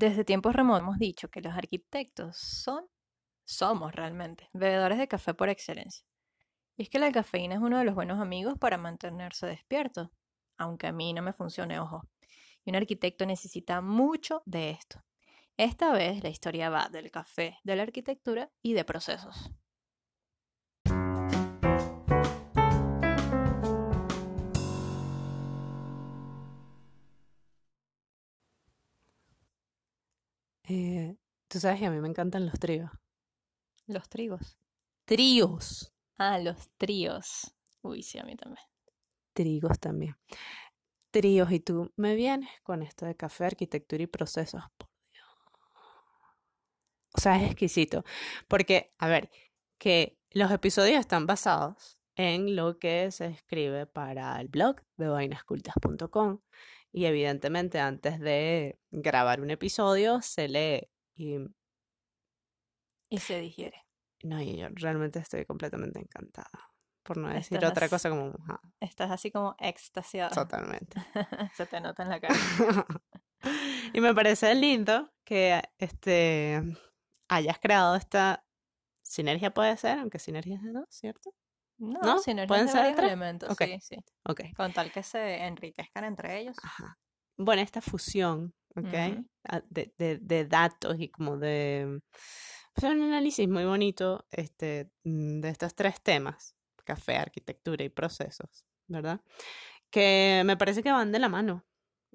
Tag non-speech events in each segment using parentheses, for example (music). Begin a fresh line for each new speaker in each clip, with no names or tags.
Desde tiempos remotos hemos dicho que los arquitectos son, somos realmente, bebedores de café por excelencia. Y es que la cafeína es uno de los buenos amigos para mantenerse despierto, aunque a mí no me funcione, ojo. Y un arquitecto necesita mucho de esto. Esta vez la historia va del café, de la arquitectura y de procesos.
Eh, Tú sabes que a mí me encantan los tríos.
Los trigos.
Tríos.
Ah, los tríos. Uy, sí, a mí también.
Trigos también. Tríos. Y tú me vienes con esto de café, arquitectura y procesos. Por Dios. O sea, es exquisito. Porque, a ver, que los episodios están basados en lo que se escribe para el blog de vainascultas.com. Y evidentemente antes de grabar un episodio se lee y
Y se digiere.
no, y yo realmente estoy completamente encantada. Por no decir
Estás
otra cosa como,
Estás así como extasiado.
totalmente. (laughs)
se te nota en la cara. (laughs)
y me parece lindo que este hayas creado esta sinergia, puede ser, aunque sinergia es de dos, ¿cierto?
No,
¿No?
sinergias
¿Pueden
de
ser
varios elementos,
Ok.
sí, sí.
Ok.
Con tal que se enriquezcan entre ellos.
Ajá. Bueno, esta fusión, ¿ok?
Ujú.
Ah, De, de- de datos y como de pues, un análisis muy bonito este, mm, de estos tres temas, café, arquitectura y procesos, ¿verdad? Que me parece que van de la mano,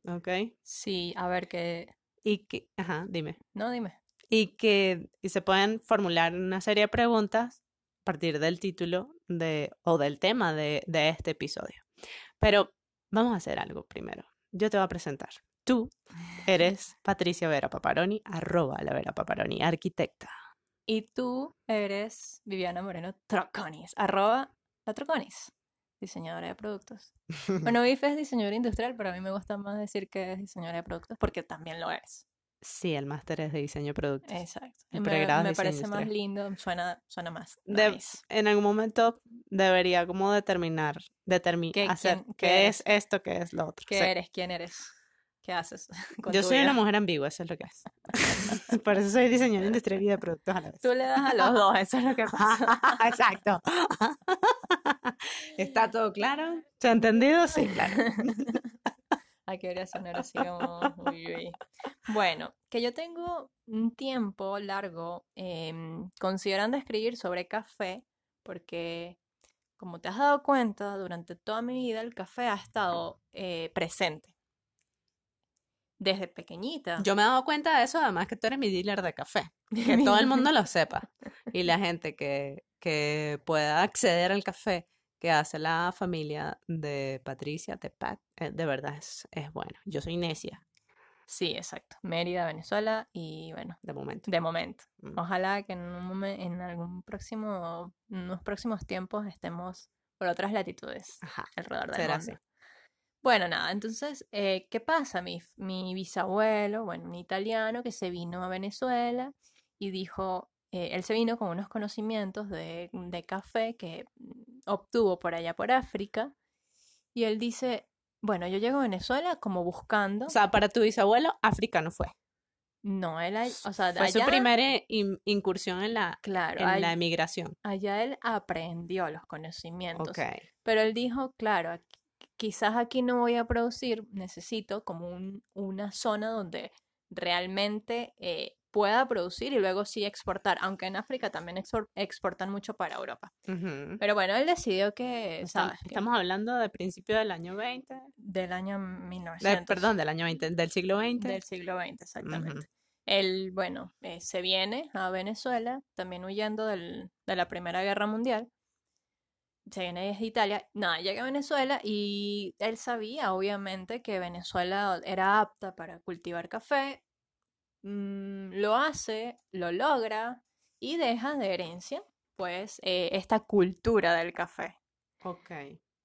¿ok?
Sí, a ver que...
Y que, ajá, dime.
No, dime.
Y que y se pueden formular una serie de preguntas a partir del título de, o del tema de, de este episodio. Pero vamos a hacer algo primero. Yo te voy a presentar. Tú eres (laughs) Patricia Vera Paparoni, arroba la Vera Paparoni, arquitecta.
Y tú eres Viviana Moreno Troconis, arroba la Troconis, diseñadora de productos. (laughs) Bueno, Viv es diseñadora industrial, pero a mí me gusta más decir que es diseñadora de productos porque también lo eres.
Sí, el máster es de diseño de productos.
Exacto.
El
me, me parece más lindo, suena, suena más.
De-. En algún momento debería como determinar, determi-
¿Qué-
hacer
quién-
qué,
qué
es esto, qué es lo otro.
¿Qué eres? ¿Quién eres? ¿Qué haces? (laughs)
Yo soy una mujer ambigua, eso es lo que es. (laughs) Por eso soy diseñadora industrial y de productos a la vez.
Tú le das a los dos, eso es lo que pasa. (laughs)
Exacto. ¿Está todo claro? ¿Se ha entendido? Sí, claro.
Hay que debería sonar así como. uy, uy. Bueno, que yo tengo un tiempo largo em, considerando escribir sobre café, porque como te has dado cuenta, durante toda mi vida el café ha estado eh, presente. Desde pequeñita.
Yo me he dado cuenta de eso, además que tú eres mi dealer de café. (laughs) Que todo el (laughs) mundo lo sepa. Y la gente que, que pueda acceder al café que hace la familia de Patricia, de Pat, eh, de verdad es, es bueno. Yo soy necia,
Sí, exacto. Mérida, Venezuela y bueno,
de momento.
de momento.
Mm.
Ojalá que en, un momen- en algún próximo, en unos próximos tiempos estemos por otras latitudes
Ajá.
alrededor del
Será
mundo.
así.
Bueno, nada, entonces, eh, ¿qué pasa? Mi bisabuelo, bueno, un italiano que se vino a Venezuela y dijo, eh, él se vino con unos conocimientos de, de café que mm, obtuvo por allá por África y él dice, bueno, yo llego a Venezuela como buscando,
O sea, para tu bisabuelo, África no fue.
no, él, ahí- o sea,
Fue su primera in- incursión en la,
claro,
en la emigración.
allá él aprendió los conocimientos.
Ok.
Pero él dijo, claro, quizás aquí no voy a producir, necesito como un- una zona donde realmente eh, pueda producir y luego sí exportar, aunque en África también expor- exportan mucho para Europa. Pero bueno, él decidió que, ¿sabes? Que
Estamos hablando de principio del año 20.
del año
de-
1900.
perdón, del año 20, del siglo 20.
Del siglo XX, exactamente. Él, bueno, eh, se viene a Venezuela, también huyendo del- de la Primera Guerra Mundial. Se viene desde Italia. Nada, llega a Venezuela y él sabía, obviamente, que Venezuela era apta para cultivar café. Mm, lo hace, lo logra y deja de herencia, pues, eh, esta cultura del café
Ok.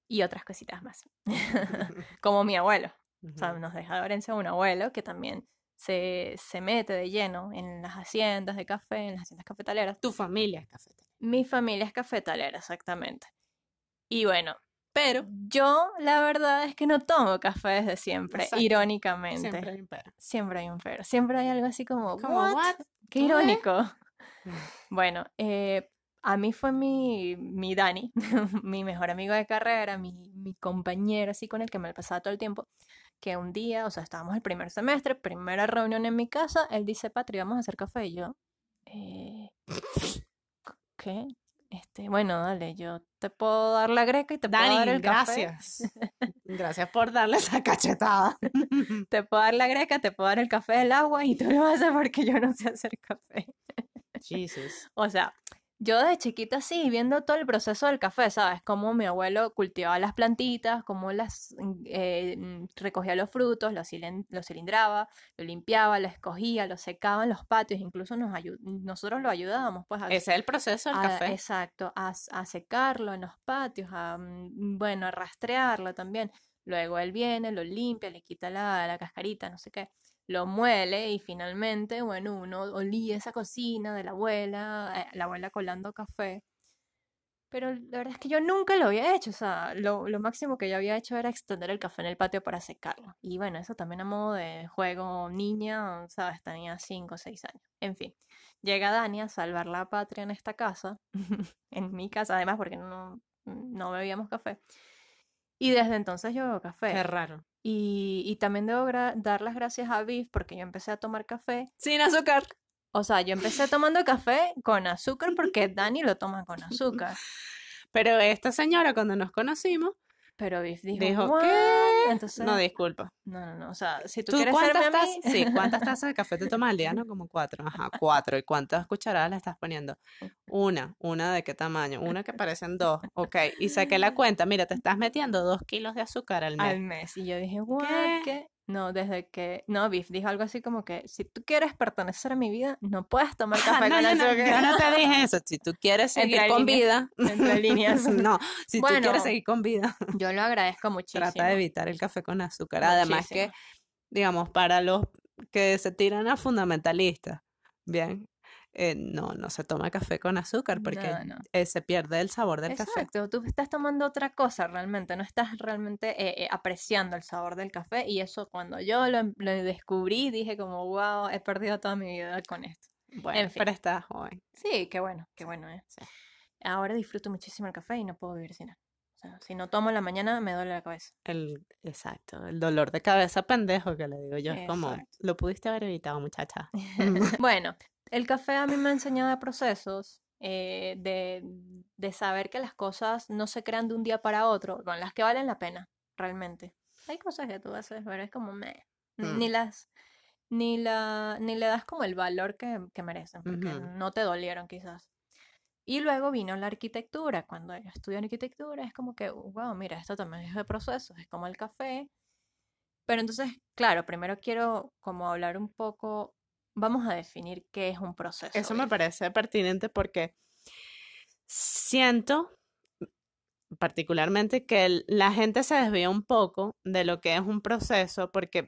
y otras cositas más. (laughs) Como mi abuelo. O sea, nos deja de herencia un abuelo que también se, se mete de lleno en las haciendas de café, en las haciendas cafetaleras.
Tu familia es cafetera.
Mi familia es cafetalera, exactamente. Y bueno,
Pero
Yo, la verdad es que no tomo café desde siempre,
Exacto.
irónicamente.
siempre hay un pero.
Siempre hay un pero. Siempre hay algo así como,
Como,
"What?
"What?
Qué
¿Tú ves?".
irónico. (laughs) Bueno, eh, a mí fue mi, mi Dani, (laughs) mi mejor amigo de carrera, mi, mi compañero así con el que me pasaba todo el tiempo, que un día, o sea, estábamos el primer semestre, primera reunión en mi casa, él dice, Patri, vamos a hacer café, y yo, eh, ¿qué? Este, bueno, dale, yo te puedo dar la greca y te puedo dar el café.
gracias. (laughs) Gracias por darle esa cachetada. (laughs)
Te puedo dar la greca, te puedo dar el café, el agua y tú lo haces porque yo no sé hacer café.
Jesus. (laughs)
O sea, yo de chiquita sí, viendo todo el proceso del café, ¿sabes? Cómo mi abuelo cultivaba las plantitas, cómo las mm, eh, mm, recogía los frutos, los, los cilindraba, lo limpiaba, lo escogía, lo secaba en los patios, incluso nos nosotros lo ayudábamos, pues, a,
Ese es el proceso del
a-
café.
exacto, a, a secarlo en los patios, a, mm, bueno, a rastrearlo también. Luego él viene, lo limpia, le quita la, la cascarita, no sé qué, lo muele y finalmente, bueno, uno olía esa cocina de la abuela, eh, la abuela colando café. Pero la verdad es que yo nunca lo había hecho, o sea, lo, lo máximo que yo había hecho era extender el café en el patio para secarlo. Y bueno, eso también a modo de juego niña, ¿sabes? Tenía 5 o 6 años. En fin, llega Dani a salvar la patria en esta casa, (laughs) en mi casa además, porque no, no bebíamos café. Y desde entonces yo bebo café.
Qué raro.
Y, y también debo dar las gracias a Viv porque yo empecé a tomar café.
Sin azúcar.
O sea, yo empecé tomando café con azúcar porque (laughs) Dani lo toma con azúcar.
Pero esta señora, cuando nos conocimos,
Pero Viv dijo,
dijo. ¿qué?
Entonces,
No, disculpa.
no, no, no. O sea, si tú,
¿Tú
quieres
cuántas
serme a
tazas?
mí,
Sí, (laughs) ¿cuántas tazas de café te tomas al día? No, como cuatro. Ajá, cuatro. ¿Y cuántas cucharadas le estás poniendo? Una. ¿Una de qué tamaño? Una que parecen dos. Ok. Y saqué la cuenta. Mira, te estás metiendo dos kilos de azúcar al
al
mes.
mes. Y yo dije.
¿Qué?
¿Qué? No, desde que... No, Biff dijo algo así como que, si tú quieres pertenecer a mi vida, no puedes tomar café
no,
con
yo, no,
azúcar.
yo no te dije eso. Si tú quieres seguir
Entre
con
líneas.
vida.
Entre líneas. (laughs)
No, si tú
Bueno,
quieres seguir con vida, (laughs)
Yo lo agradezco muchísimo.
trata de evitar el café con azúcar. Además que, digamos, para los que se tiran a fundamentalistas, bien, eh, no, no se toma café con azúcar porque
No, no.
eh, se pierde el sabor del café.
Exacto, tú estás tomando otra cosa realmente, no estás realmente eh, apreciando el sabor del café y eso cuando yo lo, em- lo descubrí dije como, wow, he perdido toda mi vida con esto.
Bueno,
En fin.
pero estás joven.
Sí, qué bueno, qué bueno, ¿eh?
Sí.
Ahora disfruto muchísimo el café y no puedo vivir sin él. O sea, si no tomo en la mañana me duele la cabeza.
El, exacto, el dolor de cabeza pendejo que le digo yo. Es como, lo pudiste haber evitado, muchacha. (laughs)
Bueno, el café a mí me ha enseñado de procesos, eh, de, de saber que las cosas no se crean de un día para otro, con las que valen la pena, realmente. Hay cosas que tú haces, pero es como meh, ni-
Mm.
ni las, ni la, ni le das como el valor que, que merecen, porque no te dolieron quizás. Y luego vino la arquitectura. Cuando yo estudié arquitectura es como que, wow, mira, esto también es de procesos, es como el café. Pero entonces, claro, primero quiero como hablar un poco, vamos a definir qué es un proceso.
Eso me parece pertinente porque siento particularmente que el- la gente se desvía un poco de lo que es un proceso porque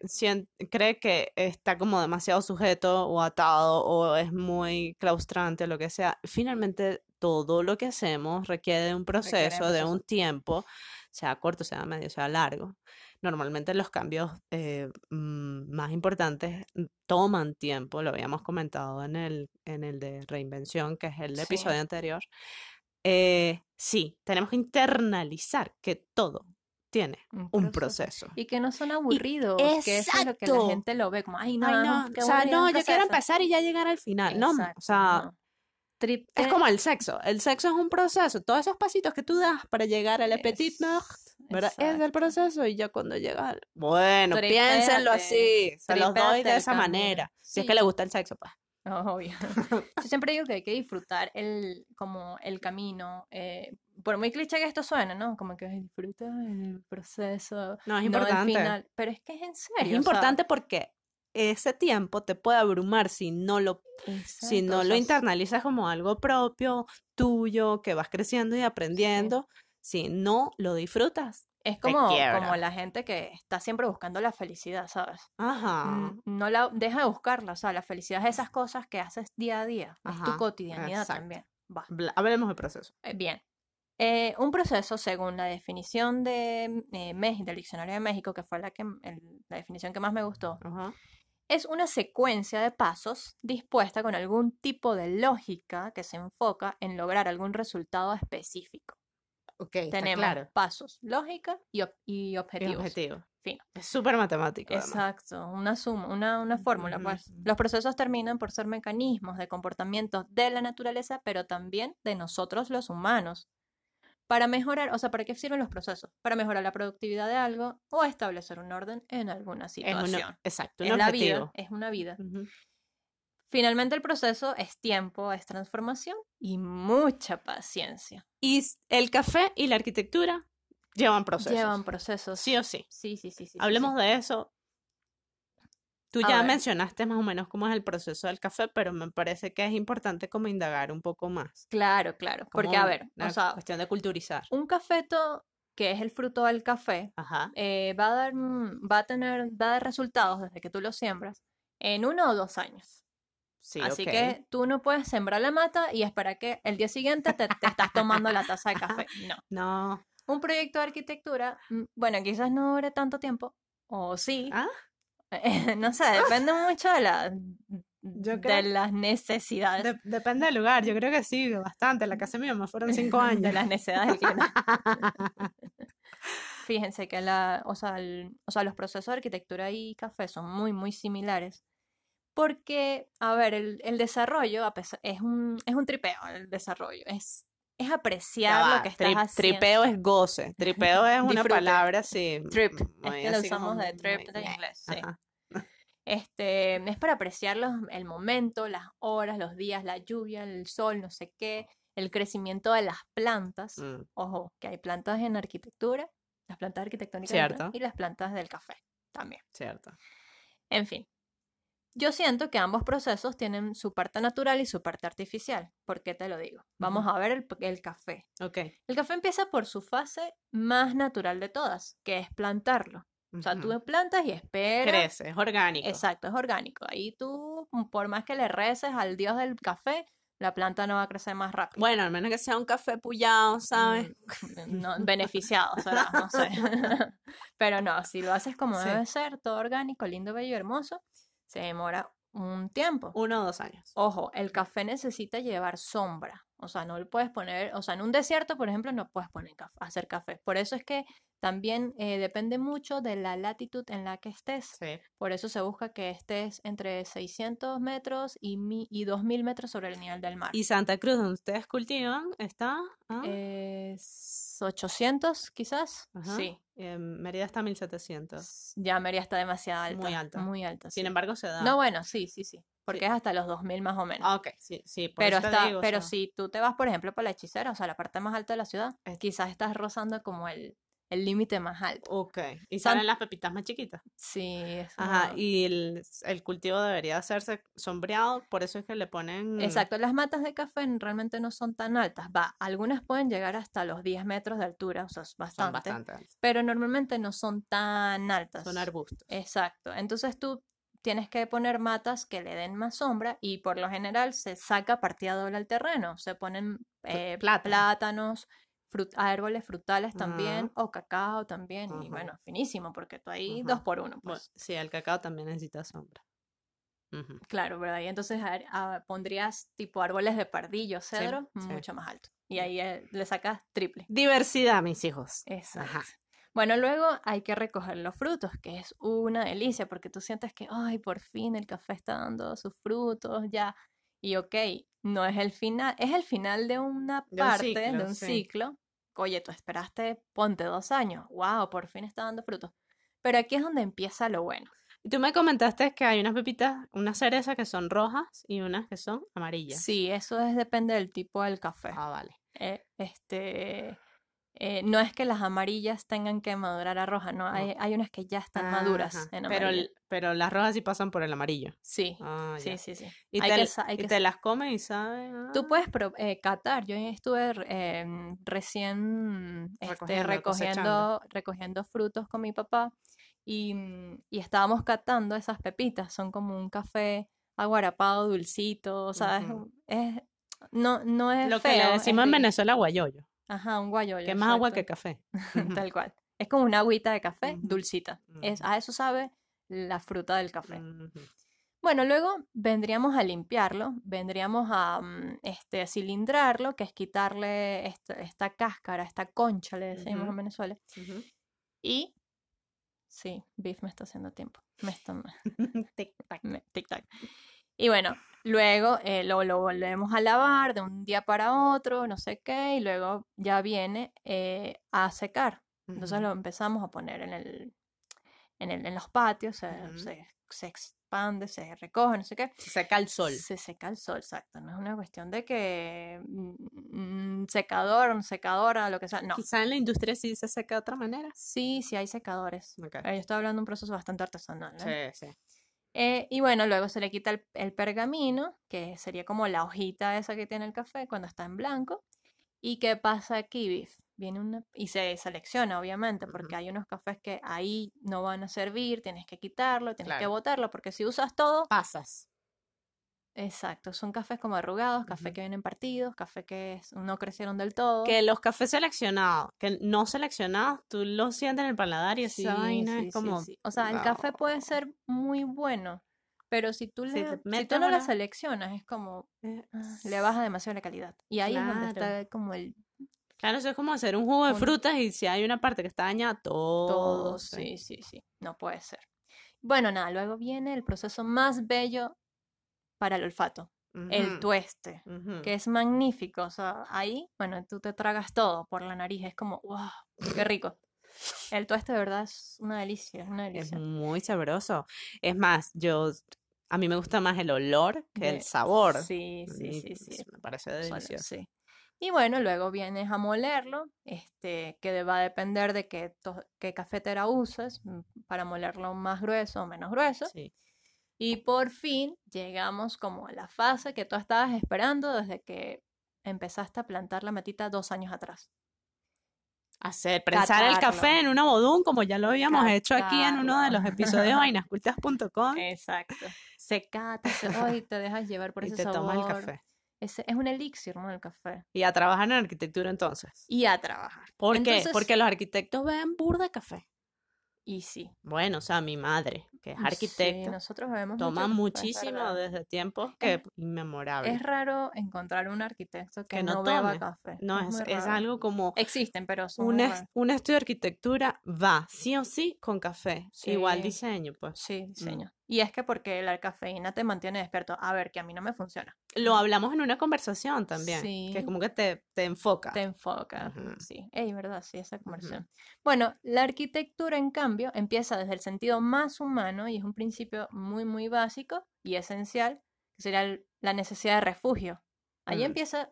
cree que está como demasiado sujeto o atado o es muy claustrante o lo que sea. Finalmente, todo lo que hacemos requiere de un proceso, de un tiempo, sea corto, sea medio, sea largo. Normalmente los cambios eh, mm, más importantes mm, toman tiempo, lo habíamos comentado en el, en el de reinvención, que es el
Sí.
episodio anterior. Eh, sí, tenemos que internalizar que todo tiene un proceso.
Y que no son aburridos, que eso es lo que la
¡Exacto!
gente lo ve como, ay, no,
Ay,
es
no,
qué
o sea, no, yo quiero
proceso".
empezar y ya llegar al final. No, o
Exacto,
sea,
no. Trip-
es como el sexo. El sexo es un proceso. Todos esos pasitos que tú das para llegar al petit
es-
¿verdad? Es el proceso y ya cuando llega al... Bueno,
Tripéate,
piénsenlo así. Se los doy de esa manera. Si es que le gusta el sexo, pues.
Obvio. (laughs) Yo siempre digo que hay que disfrutar el, como el camino. eh, por muy cliché que esto suene, ¿no? Como que "Ay, disfruta el proceso.
No, es
no el
importante.
final. Pero es que es en serio.
Es
o sea,
importante porque ese tiempo te puede abrumar si no lo si no
o
lo internalizas como algo propio, tuyo, que vas creciendo y aprendiendo, si no lo disfrutas.
Es como, como la gente que está siempre buscando la felicidad, ¿sabes?
Ajá.
Mm, No la deja de buscarla, o sea, la felicidad es esas cosas que haces día a día, es tu cotidianidad
exacto.
también. Va,
Hablemos del proceso.
eh, bien. Eh, un proceso, según la definición de eh, México, del Diccionario de México, que fue la, que, el- la definición que más me gustó,
Ajá.
es una secuencia de pasos dispuesta con algún tipo de lógica que se enfoca en lograr algún resultado específico.
Ok, está
Tenemos
claro.
pasos, lógica y, ob- y
Y
objetivos.
objetivo.
Fin.
Es súper matemático. además.
Exacto, una suma, una, una fórmula, pues. Los procesos terminan por ser mecanismos de comportamientos de la naturaleza, pero también de nosotros los humanos. Para mejorar, o sea, ¿para qué sirven los procesos? Para mejorar la productividad de algo o establecer un orden en alguna
Es
situación.
exacto, un
Es la vida, es una vida. Finalmente el proceso es tiempo, es transformación y mucha paciencia.
Y el café y la arquitectura llevan procesos.
Llevan procesos.
Sí o sí.
Sí, sí, sí. sí,
Hablemos
sí.
de eso. Tú
A
ya
ver.
mencionaste más o menos cómo es el proceso del café, pero me parece que es importante como indagar un poco más.
Claro, claro. Porque, a ver, o sea,
cuestión de culturizar.
un cafeto que es el fruto del café
Ajá.
eh, va a dar, mm, va a tener, va a dar resultados desde que tú lo siembras en uno o dos años.
Sí,
Así que tú no puedes sembrar la mata y esperar que el día siguiente te, te estás tomando la taza de café. (laughs) No.
No.
Un proyecto de arquitectura, mm, bueno, quizás no dure tanto tiempo, o sí.
¿Ah? (laughs)
no sé, (laughs) depende mucho de, la,
Yo
de las necesidades.
De- depende del lugar. Yo creo que sí, bastante. La casa de mi mamá fueron cinco años.
de las necesidades del. Fíjense que la, o sea, el- o sea, los procesos de arquitectura y café son muy, muy similares. Porque, a ver, el, el desarrollo a pesar- es, un, es un tripeo, el desarrollo. Es, es apreciar
va,
lo que estás haciendo.
Tripeo es goce. Tripeo es una palabra así.
Trip. Es que lo usamos
como
de trip
muy-
de inglés, sí. Este, es para apreciar los- el momento, las horas, los días, la lluvia, el sol, no sé qué, el crecimiento de las plantas.
Mm,
Ojo, que hay plantas en arquitectura, las plantas arquitectónicas
Cierto.
y las plantas del café también.
cierto.
En fin, yo siento que ambos procesos tienen su parte natural y su parte artificial. ¿Por qué te lo digo? Vamos a ver el, el café.
Ok.
El café empieza por su fase más natural de todas, que es plantarlo. O sea, tú plantas y esperas.
Crece, es orgánico.
Exacto, es orgánico. Ahí tú, por más que le reces al dios del café, la planta no va a crecer más rápido.
Bueno, al menos que sea un café pullado, ¿sabes?
Mm, (laughs) no, beneficiado, será, no sé. (laughs) Pero no, si lo haces como
Sí.
debe ser, todo orgánico, lindo, bello, hermoso, se demora un tiempo.
Uno o dos años.
Ojo, el café necesita llevar sombra. O sea, no le puedes poner, o sea, en un desierto, por ejemplo, no puedes poner hacer café. Por eso es que también eh, depende mucho de la latitud en la que estés.
Sí.
Por eso se busca que estés entre 600 metros y, mi- y 2000 metros sobre el nivel del mar.
Y Santa Cruz, donde ustedes cultivan, está. ah,
Es 800 quizás.
ajá,
Sí.
Eh, Mérida está a 1700.
S- Ya Mérida está demasiado alta.
Muy alta.
Muy alta.
Sin
sí.
embargo, se da.
No, bueno, sí, sí, sí. Porque
Sí.
es hasta los 2000 más o menos.
Ah, ok, sí, sí. por
pero
eso te
está,
o
pero
sea,
si tú te vas, por ejemplo, para la hechicera, o sea, la parte más alta de la ciudad,
Es-
quizás estás rozando como el el límite más alto.
Ok. Y
San-
salen las pepitas más chiquitas.
Sí.
Ajá. Y el, el cultivo debería hacerse sombreado, por eso es que le ponen.
Exacto, las matas de café realmente no son tan altas. Va, algunas pueden llegar hasta los 10 metros de altura, o sea, es
Son
bastante.
bastante altas.
Pero normalmente no son tan altas.
Son arbustos.
Exacto. Entonces tú tienes que poner matas que le den más sombra y por lo general se saca partida doble al terreno. Se ponen eh,
plátano.
plátanos, frut- árboles frutales también,
Ajá.
o cacao también. Y bueno, finísimo, porque tú ahí dos por uno,
Bueno,
pues.
sí, el cacao también necesita sombra.
Claro, ¿verdad? Y entonces a- a- pondrías tipo árboles de pardillo, cedro,
sí.
mucho más alto. Y ahí eh, le sacas triple.
Diversidad, mis hijos.
Exacto.
Ajá.
Bueno, luego hay que recoger los frutos, que es una delicia, porque tú sientes que, ay, por fin el café está dando sus frutos, ya. Y ok, no es el final, es el final de una
De un
parte,
ciclo,
de un
sí.
ciclo. Oye, tú esperaste, ponte dos años, wow, por fin está dando frutos. Pero aquí es donde empieza lo bueno.
Y tú me comentaste que hay unas pepitas, unas cerezas que son rojas y unas que son amarillas.
Sí, eso es, depende del tipo del café.
Ah, vale.
Eh, este, eh, no es que las amarillas tengan que madurar a roja, no, hay, hay unas que ya están maduras en
pero, pero las rojas sí pasan por el amarillo.
Sí,
Ah,
sí, sí, sí.
Y,
Hay
te,
que hay
y
que
te las comes y saben.
Tú puedes pro- eh, catar. Yo estuve em, recién este,
Recogiendo,
recogiendo, frutos con mi papá y, mm, y estábamos catando esas pepitas. Son como un café aguarapado, dulcito, o sea, es no, no es
Lo que
feo,
le
es
decimos en. Venezuela guayoyo.
Ajá, un guayollo.
Que es más agua
exacto.
que café. (laughs)
Tal cual. Es como una agüita de café dulcita. Es, a eso sabe la fruta del café. Bueno, luego vendríamos a limpiarlo, vendríamos a mm, este, cilindrarlo, que es quitarle esta, esta cáscara, esta concha, le decimos
Ujú.
en Venezuela.
Ujú.
Y sí, Beef me está haciendo tiempo. Me está, (laughs)
Tic-tac.
tic-tac. Y bueno, luego eh, lo, lo volvemos a lavar de un día para otro, no sé qué, y luego ya viene eh, a secar. Entonces lo empezamos a poner en el, en el, en los patios, se,
Ujú.
se, se expande, se recoge, no sé qué.
Se seca el sol.
Se seca el sol, exacto. No es una cuestión de que mm, mm, secador, secadora, lo que sea. No.
Quizá en la industria sí se seca de otra manera.
Sí, sí hay secadores.
Ok.
Eh, Yo estoy hablando de un proceso bastante artesanal. ¿eh?
Sí, sí.
Eh, y bueno, luego se le quita el, el pergamino, que sería como la hojita esa que tiene el café cuando está en blanco. ¿Y qué pasa aquí, Biff? Viene una, y se selecciona, obviamente, porque hay unos cafés que ahí no van a servir, tienes que quitarlo, tienes que botarlo, porque si usas todo,
Pasas.
Exacto, son cafés como arrugados, café que vienen partidos, café que no crecieron del todo.
Que los cafés seleccionados, que no seleccionados, tú los sientes en el paladar y esa
Sí,
vaina
sí,
es como...
sí. O sea, el café puede ser muy bueno, pero si tú, le, si tú no la seleccionas, es como
Eh,
ah, le baja demasiado la calidad. Y ahí es donde está como el
Claro, eso es como hacer un jugo de
Un-
frutas y si hay una parte que está dañada, todo.
todo. Sí, sí, sí. No puede ser. Bueno, nada, luego viene el proceso más bello para el olfato, el tueste, que es magnífico. O sea, ahí, bueno, tú te tragas todo por la nariz, es como, wow, qué rico. El tueste de verdad es una delicia, es una
Es
delicia.
muy sabroso. Es más, yo... A mí me gusta más el olor que el sabor.
Sí, sí,
mí
sí, sí.
Me parece delicioso.
sí. Y bueno, luego vienes a molerlo, este, que va a depender de qué, qué cafetera uses mm, para molerlo más grueso o menos grueso.
Sí.
Y por fin llegamos como a la fase que tú estabas esperando desde que empezaste a plantar la matita dos años atrás.
Hacer, prensar el café en una bodum, como ya lo habíamos hecho aquí en uno de los episodios de (laughs) vainascultas.com.
Exacto. (laughs) Secate, se- ay, te dejas llevar por
y
ese
te
sabor.
tomas el café.
Ese- es un elixir, ¿no? El café.
Y a trabajar en arquitectura entonces.
Y a trabajar.
¿Por qué? Porque los arquitectos ven burda de café.
Y sí.
Bueno, o sea, mi madre, que es
Sí,
arquitecta,
nosotros bebemos
toma
es
muchísimo desde tiempos
Es-
que inmemorables.
Es raro encontrar un arquitecto que,
Que no
no, beba café.
No, es, es
raro.
algo como
Existen, pero son
un, es- un estudio de arquitectura va sí o sí con café. Igual
Sí.
diseño, pues.
Sí, diseño. Y es que porque la cafeína te mantiene despierto. A ver, que a mí no me funciona.
Lo hablamos en una conversación también, que
Sí.
como que te, te enfoca.
Te enfoca.
Ujú.
Sí. Ey, verdad, sí, esa conversión. Bueno, la arquitectura, en cambio, empieza desde el sentido más humano y es un principio muy, muy básico y esencial, que sería la necesidad de refugio. Ahí
Mm.
empieza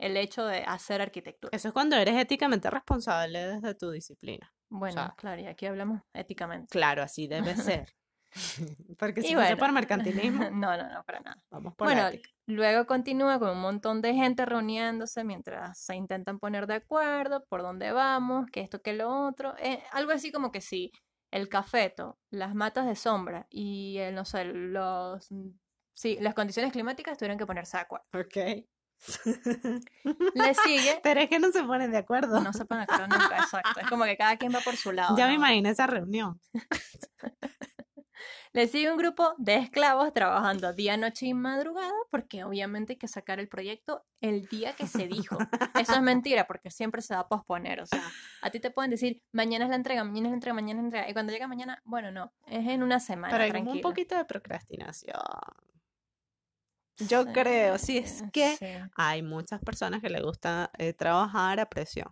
el hecho de hacer arquitectura.
Eso es cuando eres éticamente responsable desde tu disciplina.
Bueno,
sea-
claro, y aquí hablamos éticamente.
Claro, así debe ser. (laughs) (laughs) Porque si
bueno.
por (laughs) mercantilismo,
No, no, no, para nada.
vamos por
Bueno,
ética.
luego continúa con un montón de gente reuniéndose mientras se intentan poner de acuerdo por dónde vamos, que esto, que lo otro. eh, algo así como que si el cafeto, las matas de sombra y, el, no sé, los... mm, Sí, las condiciones climáticas tuvieron que ponerse de acuerdo.
Ok. (laughs)
Le sigue...
Pero es que no se ponen de acuerdo.
No se ponen de acuerdo nunca, exacto. Es como que cada quien va por su lado.
ya me
¿no?
imagino esa reunión. (laughs)
Le sigue un grupo de esclavos trabajando día, noche y madrugada, porque obviamente hay que sacar el proyecto el día que se dijo. Eso es (laughs) mentira, porque siempre se va a posponer. O sea, a ti te pueden decir, mañana es la entrega, mañana es la entrega, mañana es la entrega. Y cuando llega mañana, bueno, no, es en una semana.
Pero hay como un poquito de procrastinación. Yo creo, sí, es que
Sí.
hay muchas personas que le gusta eh, trabajar a presión.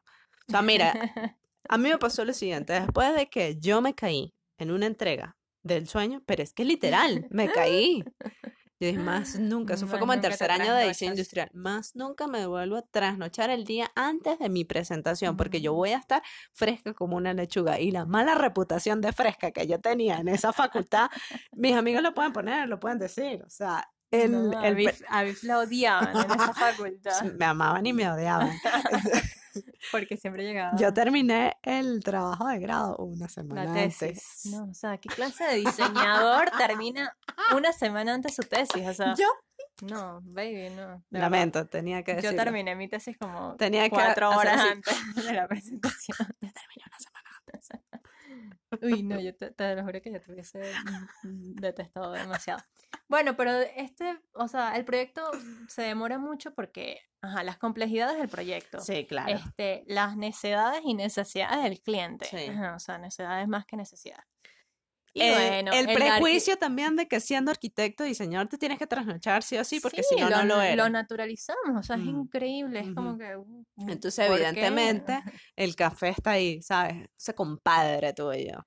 O sea, mira, (laughs) a mí me pasó lo siguiente, después de que yo me caí en una entrega del sueño, pero es que literal, (laughs) me caí. Yo dije, más nunca, eso fue como
te
tercer año de diseño
trasnochas.
industrial, más nunca me vuelvo a trasnochar el día antes de mi presentación, porque yo
Mm.
voy a estar fresca como una lechuga. Y la mala reputación de fresca que yo tenía en esa facultad, mis amigos lo pueden poner, lo pueden decir. O sea, el,
No,
el
a la odiaban en esa (laughs) facultad,
me amaban y me odiaban. (laughs) (laughs)
porque siempre llegaba
Yo terminé el trabajo de grado una
la
semana
tesis.
antes.
No, o sea, ¿qué clase de diseñador termina una semana antes su tesis? O sea,
Yo
No, baby, no. verdad.
Lamento, tenía que
Yo
decirlo.
terminé mi tesis como
Tenía
cuatro horas antes de la (laughs) presentación.
Ya terminé una semana antes.
Uy, no, (laughs) yo te, te lo juro que yo te hubiese mm, mm, detestado demasiado. Bueno, pero este, o sea, el proyecto se demora mucho porque, ajá, las complejidades del proyecto,
Sí, claro.
este, las necesidades y necesidades del cliente,
Sí.
ajá, o sea, necesidades más que necesidades.
El,
bueno,
el
arqui-
prejuicio también de que siendo arquitecto, diseñador, te tienes que trasnochar sí o sí, porque si
Sí,
no, no lo eres.
Lo naturalizamos, o sea, es
Mm,
increíble, es como
ujú.
que... uh,
Entonces,
¿por qué?
evidentemente, (laughs) el café está ahí, ¿sabes? Ese compadre tuyo.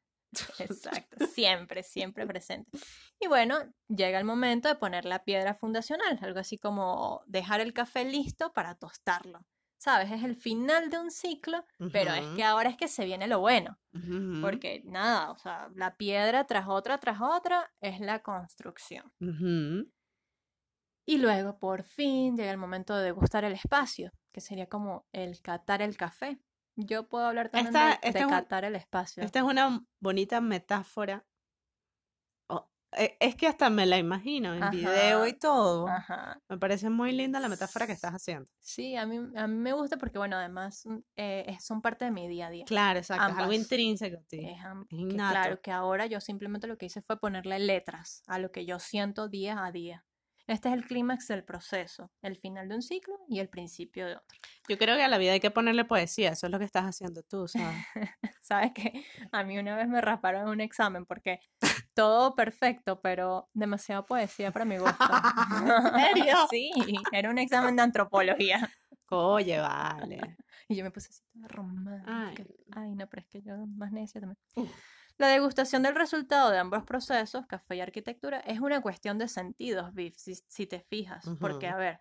Exacto, siempre, siempre presente. Y bueno, llega el momento de poner la piedra fundacional, algo así como dejar el café listo para tostarlo. ¿Sabes? Es el final de un ciclo, pero es que ahora es que se viene lo bueno, porque nada, o sea, la piedra tras otra, tras otra, es la construcción. Y luego, por fin, llega el momento de degustar el espacio, que sería como el catar el café. Yo puedo hablar también
Esta-
de, de
es un-
catar el espacio.
Esta es una bonita metáfora. Oh, e- es que hasta me la imagino en video y todo.
Ajá.
Me parece muy linda la metáfora que estás haciendo.
Sí, a mí, a mí me gusta porque, bueno, además mm, eh, son parte de mi día a día.
Claro, exacto. Es algo intrínseco a ti.
Es
Es
que claro, que ahora yo simplemente lo que hice fue ponerle letras a lo que yo siento día a día. Este es el clímax del proceso, el final de un ciclo y el principio de otro.
Yo creo que a la vida hay que ponerle poesía. Eso es lo que estás haciendo tú, ¿sabes? (laughs)
¿Sabes qué? A mí una vez me rasparon en un examen porque todo perfecto, pero demasiada poesía para mi gusto. (laughs)
serio? (laughs)
Sí, era un examen de antropología.
Oye, vale. (laughs)
Y yo me puse así toda romántica.
Ay.
Ay, no, pero es que yo más necia también.
Uf.
La degustación del resultado de ambos procesos, café y arquitectura, es una cuestión de sentidos, Viv, si, si te fijas. Porque,
Ujú.
a ver,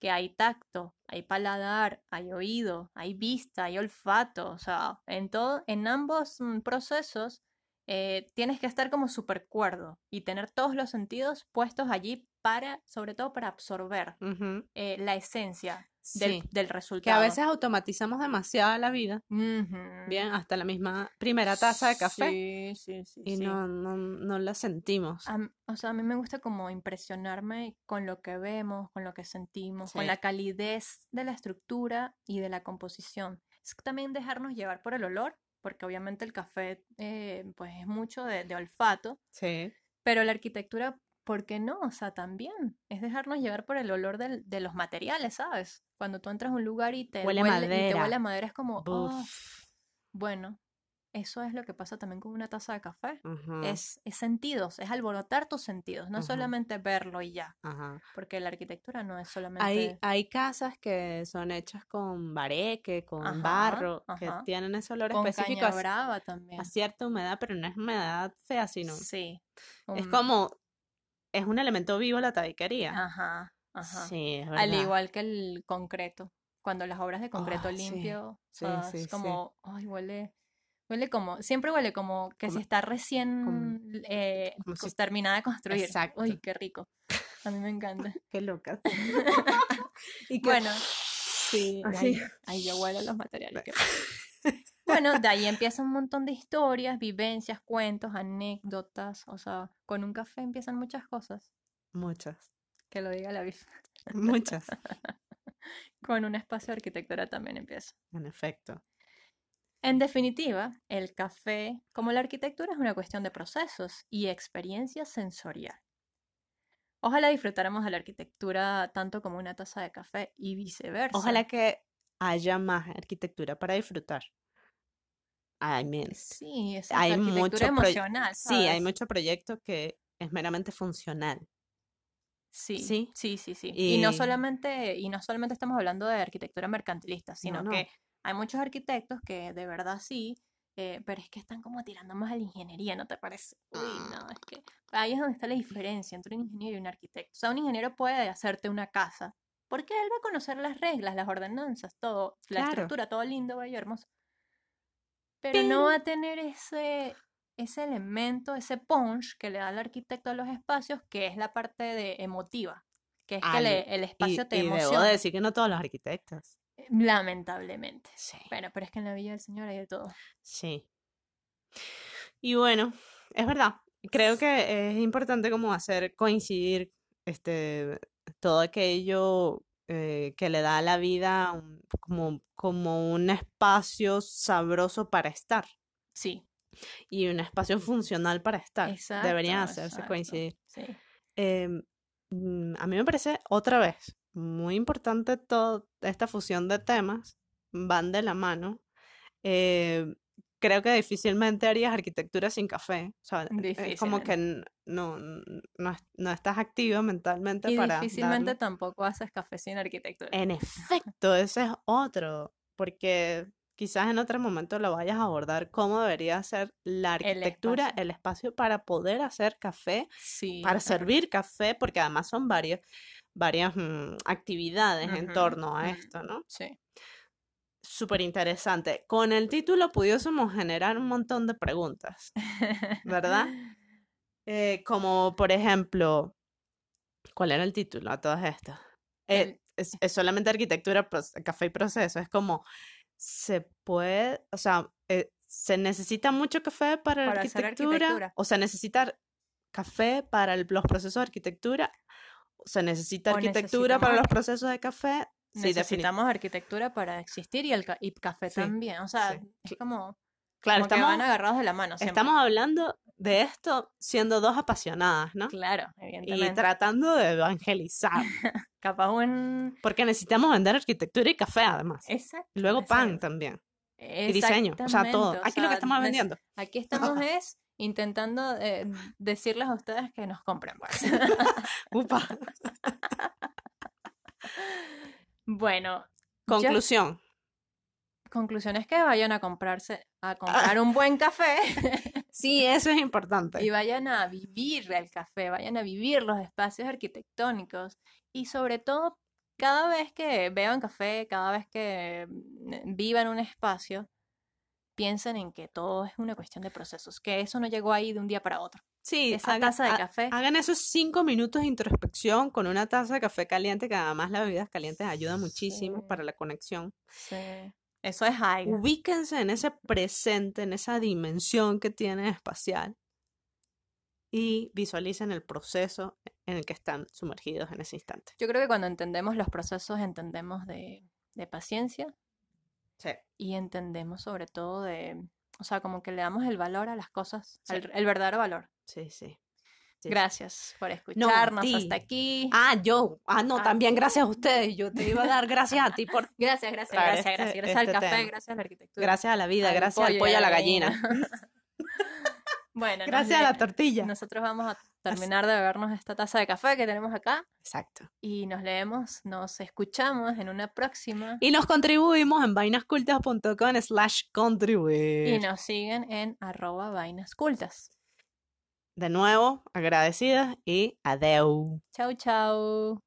que hay tacto, hay paladar, hay oído, hay vista, hay olfato. O sea, en todo, en ambos mm, procesos eh, tienes que estar como súper cuerdo y tener todos los sentidos puestos allí para, sobre todo para absorber
Ujú.
eh, la esencia del,
Sí.
del
Que
resultado.
a veces automatizamos demasiado la vida.
Ujú.
Bien, hasta la misma primera taza de café.
Sí, sí, sí.
Y
sí.
no, no, no la sentimos.
A o sea, a mí me gusta como impresionarme con lo que vemos, con lo que sentimos, con
Sí.
la calidez de la estructura y de la composición. Es también dejarnos llevar por el olor, porque obviamente el café eh, pues es mucho de, de olfato,
Sí.
pero la arquitectura, ¿por qué no? O sea, también es dejarnos llevar por el olor del- de los materiales, ¿sabes? Cuando tú entras a un lugar y te
Huele
huele, y te
madera.
huele a madera, es como, "Oh, bueno, eso es lo que pasa también con una taza de café. Es, es sentidos, es alborotar tus sentidos, no solamente verlo y ya, porque la arquitectura no es solamente...
Hay, hay casas que son hechas con bareque, con barro, que tienen ese olor
con
específico
caña brava también.
a cierta humedad, pero no es humedad fea, sino
Sí.
es como, es un elemento vivo la tabiquería.
Ajá, ajá.
Sí, es
Al
verdad.
igual que el concreto, cuando las obras de concreto
Ah,
limpio,
sí,
sea,
sí,
es
sí.
como, ay, huele, huele como, siempre huele como que si
Como-
está recién eh,
como
co-
si-
terminada de construir.
Exacto.
Uy, qué rico. A mí me encanta. (laughs)
Qué loca. (laughs) y que-
Bueno,
sí, así.
ay, (laughs) yo huelo los materiales. pasa. Bueno, de ahí empieza un montón de historias, vivencias, cuentos, anécdotas. O sea, con un café empiezan muchas cosas.
Muchas,
Que lo diga la Viv.
muchas,
Con un espacio de arquitectura también empieza.
en efecto.
En definitiva, el café, como la arquitectura, es una cuestión de procesos y experiencia sensorial. Ojalá disfrutáramos de la arquitectura tanto como una taza de café y viceversa.
Ojalá que haya más arquitectura para disfrutar. I mean,
Sí, es
hay
arquitectura
mucho
emocional.
sí, hay mucho proyecto que es meramente funcional.
Sí,
Sí.
sí, sí, sí. Y no solamente, y no solamente estamos hablando de arquitectura mercantilista, sino
no.
que hay muchos arquitectos que de verdad sí, eh, pero es que están como tirando más a la ingeniería, ¿no te parece? Uy, no, es que ahí es donde está la diferencia entre un ingeniero y un arquitecto. O sea, un ingeniero puede hacerte una casa, porque él va a conocer las reglas, las ordenanzas, todo, la
Claro.
estructura, todo lindo, bello, hermoso. Pero no va a tener ese, ese elemento, ese punch que le da el arquitecto a los espacios, que es la parte de emotiva, que es que
Ah,
le- el
Y,
espacio te
y debo
emociona.
de decir que no todos los arquitectos.
Lamentablemente.
Sí.
Bueno, pero es que en la Villa del Señor hay de todo.
Sí. Y bueno, es verdad. Creo que es importante como hacer coincidir este todo aquello eh, que le da a la vida un- como, como un espacio sabroso para estar
Sí,
y un espacio funcional para estar. Deberían
exacto,
hacerse
exacto.
coincidir.
Sí.
Em, mm, a mí me parece otra vez muy importante toda esta fusión de temas, van de la mano. Em, creo que difícilmente harías arquitectura sin café. O sea, es como que no, no, no estás activa mentalmente
Y
para
difícilmente
darle.
tampoco haces café sin arquitectura.
En efecto, ese es otro, porque quizás en otro momento lo vayas a abordar cómo debería ser la
El
arquitectura,
espacio.
el espacio para poder hacer café
Sí.
para
ajá.
servir café, porque además son varias, varias mm, actividades en torno a esto, ¿no?
Sí.
Súper interesante. Con el título pudiésemos generar un montón de preguntas, ¿verdad? (laughs) Eh, como por ejemplo, ¿cuál era el título a todas estas? Eh, es, es solamente arquitectura, café y proceso. Es como, se puede, o sea, eh, ¿se necesita mucho café para la
Para
arquitectura. ¿O se necesita café para el- los procesos de arquitectura? ¿O se necesita
O
arquitectura para los procesos de café? Sí,
Necesitamos arquitectura para existir y el ca- y café
Sí,
también. O sea,
sí.
es como,
Claro,
como que
estamos,
van agarrados de la mano siempre.
estamos hablando de esto siendo dos apasionadas, ¿no?
Claro,
Y
evidentemente.
tratando de evangelizar, (laughs)
Capaz un...
porque necesitamos vender arquitectura y café además.
Exacto.
Y luego pan
exacto.
también. Y diseño, o sea, todo.
Exactamente, o
Aquí lo que estamos vendiendo.
Aquí estamos (laughs) es intentando eh, decirles a ustedes que nos compren. pues. (laughs)
Upa.
bueno, yo-
Conclusión.
conclusión es que vayan a comprarse, a comprar un buen café (laughs)
Sí, eso es importante.
y vayan a vivir el café, vayan a vivir los espacios arquitectónicos y sobre todo cada vez que beban café, cada vez que mm, vivan un espacio, piensen en que todo es una cuestión de procesos, que eso no llegó ahí de un día para otro.
Sí,
Esa
haga-
taza de café.
Hagan esos cinco minutos de introspección con una taza de café caliente, que además las bebidas calientes ayudan muchísimo
Sí.
para la conexión.
Sí. Eso es algo.
Ubíquense en ese presente, en esa dimensión que tienen espacial y visualicen el proceso en el que están sumergidos en ese instante.
Yo creo que cuando entendemos los procesos entendemos de, de paciencia
Sí.
y entendemos sobre todo de, o sea, como que le damos el valor a las cosas,
Sí.
el verdadero valor.
Sí, sí. Sí.
Gracias por escucharnos hasta aquí.
Ah, yo. Ah, no,
Ah.
también gracias a ustedes. Yo te iba a dar gracias a ti por (laughs)
Gracias, gracias, gracias,
este-
gracias. Gracias al
este
café,
tema.
gracias a la arquitectura.
gracias a la vida,
al
gracias al pollo y a la gallina. (laughs)
bueno, nos
Gracias a la tortilla.
nosotros vamos a terminar de bebernos esta taza de café que tenemos acá.
Exacto.
Y nos leemos, nos escuchamos en una próxima.
Y nos contribuimos en vainascultas.com slash contribuir.
Y nos siguen en arroba vainascultas.
De nuevo, agradecidas y adeu.
Chau, chau.